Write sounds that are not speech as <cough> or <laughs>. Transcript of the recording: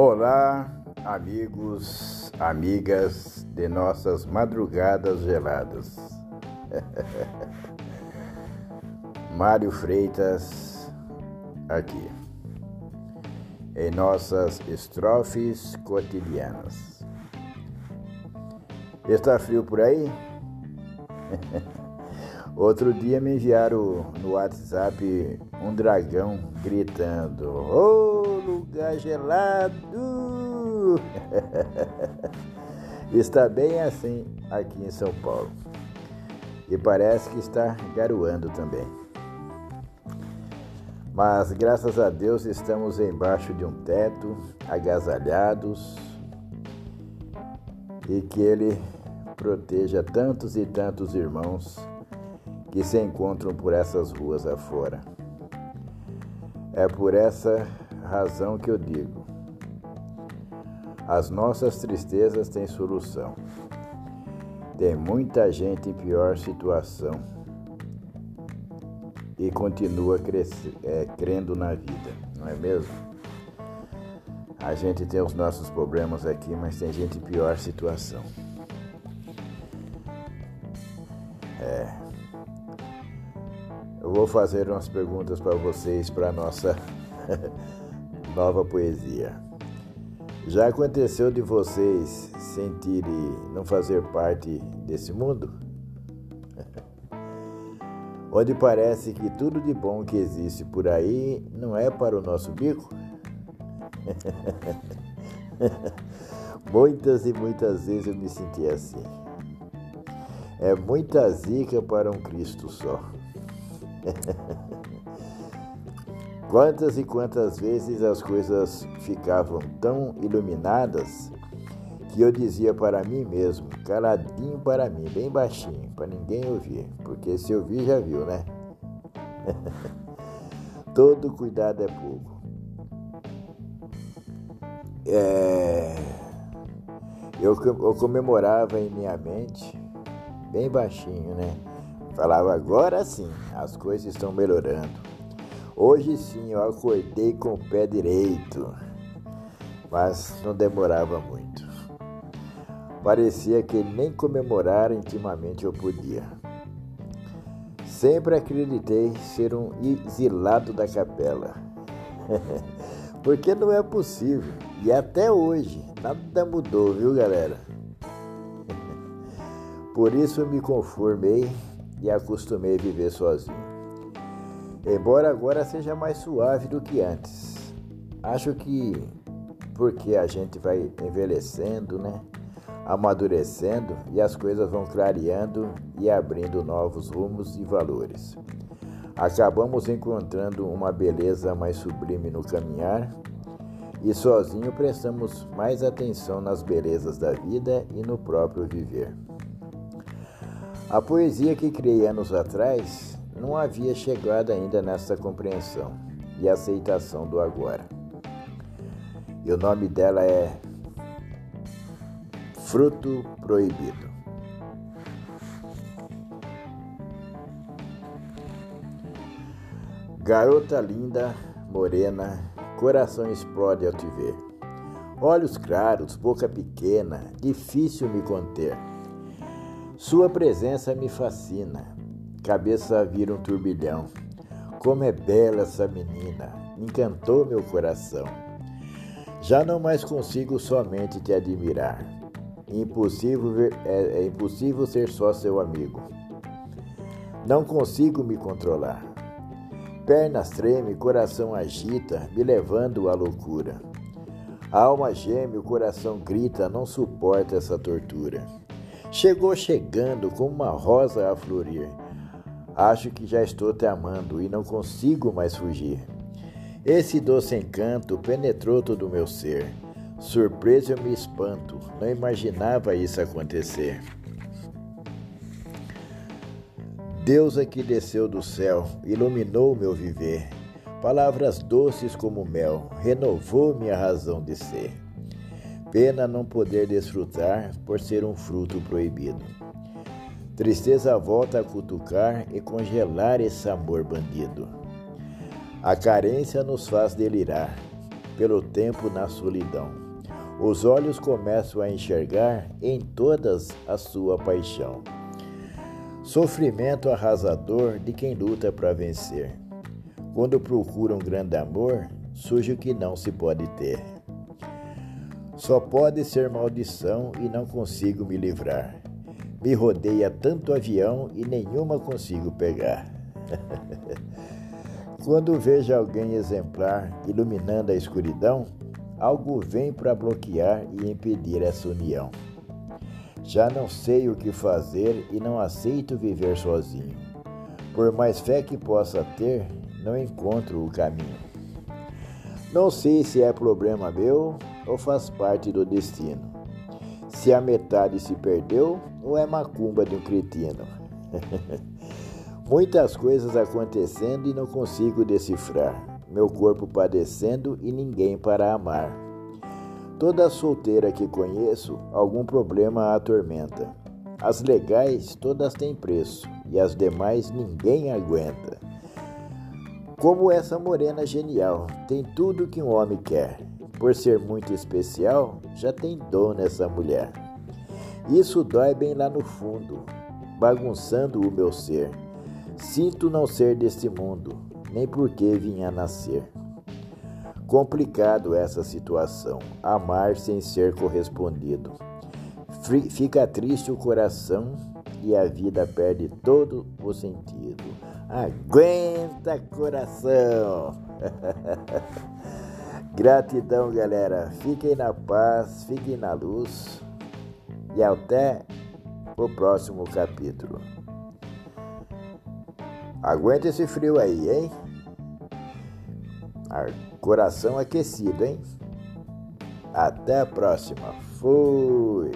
Olá, amigos, amigas de nossas madrugadas geladas. <laughs> Mário Freitas aqui, em nossas estrofes cotidianas. Está frio por aí? <laughs> Outro dia me enviaram no WhatsApp um dragão gritando: oh, lugar gelado! <laughs> está bem assim aqui em São Paulo. E parece que está garoando também. Mas graças a Deus estamos embaixo de um teto, agasalhados, e que Ele proteja tantos e tantos irmãos que se encontram por essas ruas afora. É por essa razão que eu digo: as nossas tristezas têm solução. Tem muita gente em pior situação e continua crescer, é, crendo na vida, não é mesmo? A gente tem os nossos problemas aqui, mas tem gente em pior situação. É. Eu vou fazer umas perguntas para vocês para nossa <laughs> nova poesia. Já aconteceu de vocês sentirem não fazer parte desse mundo? <laughs> Onde parece que tudo de bom que existe por aí não é para o nosso bico? <laughs> muitas e muitas vezes eu me senti assim. É muita zica para um Cristo só. <laughs> quantas e quantas vezes as coisas ficavam tão iluminadas que eu dizia para mim mesmo, caladinho para mim, bem baixinho, para ninguém ouvir, porque se ouvir já viu, né? <laughs> Todo cuidado é pouco. É... Eu, eu comemorava em minha mente, bem baixinho, né? Falava, agora sim, as coisas estão melhorando. Hoje sim eu acordei com o pé direito, mas não demorava muito. Parecia que nem comemorar intimamente eu podia. Sempre acreditei ser um exilado da capela. <laughs> Porque não é possível. E até hoje, nada mudou, viu, galera? <laughs> Por isso me conformei e acostumei a viver sozinho. Embora agora seja mais suave do que antes. Acho que porque a gente vai envelhecendo, né? Amadurecendo e as coisas vão clareando e abrindo novos rumos e valores. Acabamos encontrando uma beleza mais sublime no caminhar e sozinho prestamos mais atenção nas belezas da vida e no próprio viver. A poesia que criei anos atrás não havia chegado ainda nessa compreensão e aceitação do agora. E o nome dela é Fruto Proibido. Garota linda, morena, coração explode ao te ver. Olhos claros, boca pequena, difícil me conter. Sua presença me fascina, cabeça vira um turbilhão. Como é bela essa menina, encantou meu coração. Já não mais consigo somente te admirar. Impossível ver, é, é impossível ser só seu amigo. Não consigo me controlar. Pernas tremem, coração agita, me levando à loucura. A alma geme, o coração grita, não suporta essa tortura. Chegou chegando como uma rosa a florir. Acho que já estou te amando e não consigo mais fugir. Esse doce encanto penetrou todo o meu ser. Surpreso eu me espanto, não imaginava isso acontecer. Deus aqui desceu do céu, iluminou meu viver. Palavras doces como mel, renovou minha razão de ser. Pena não poder desfrutar por ser um fruto proibido. Tristeza volta a cutucar e congelar esse amor bandido. A carência nos faz delirar. pelo tempo na solidão. Os olhos começam a enxergar em todas a sua paixão. Sofrimento arrasador de quem luta para vencer. Quando procura um grande amor, surge o que não se pode ter. Só pode ser maldição e não consigo me livrar. Me rodeia tanto avião e nenhuma consigo pegar. <laughs> Quando vejo alguém exemplar iluminando a escuridão, algo vem para bloquear e impedir essa união. Já não sei o que fazer e não aceito viver sozinho. Por mais fé que possa ter, não encontro o caminho. Não sei se é problema meu ou faz parte do destino. Se a metade se perdeu ou é macumba de um cretino. <laughs> Muitas coisas acontecendo e não consigo decifrar. Meu corpo padecendo e ninguém para amar. Toda solteira que conheço, algum problema a atormenta. As legais todas têm preço e as demais ninguém aguenta. Como essa morena genial, tem tudo que um homem quer. Por ser muito especial, já tem dom nessa mulher. Isso dói bem lá no fundo, bagunçando o meu ser. Sinto não ser deste mundo, nem porque vinha nascer. Complicado essa situação, amar sem ser correspondido. Fica triste o coração e a vida perde todo o sentido. Aguenta, coração! <laughs> Gratidão, galera. Fiquem na paz, fiquem na luz e até o próximo capítulo. Aguenta esse frio aí, hein? Coração aquecido, hein? Até a próxima. Fui!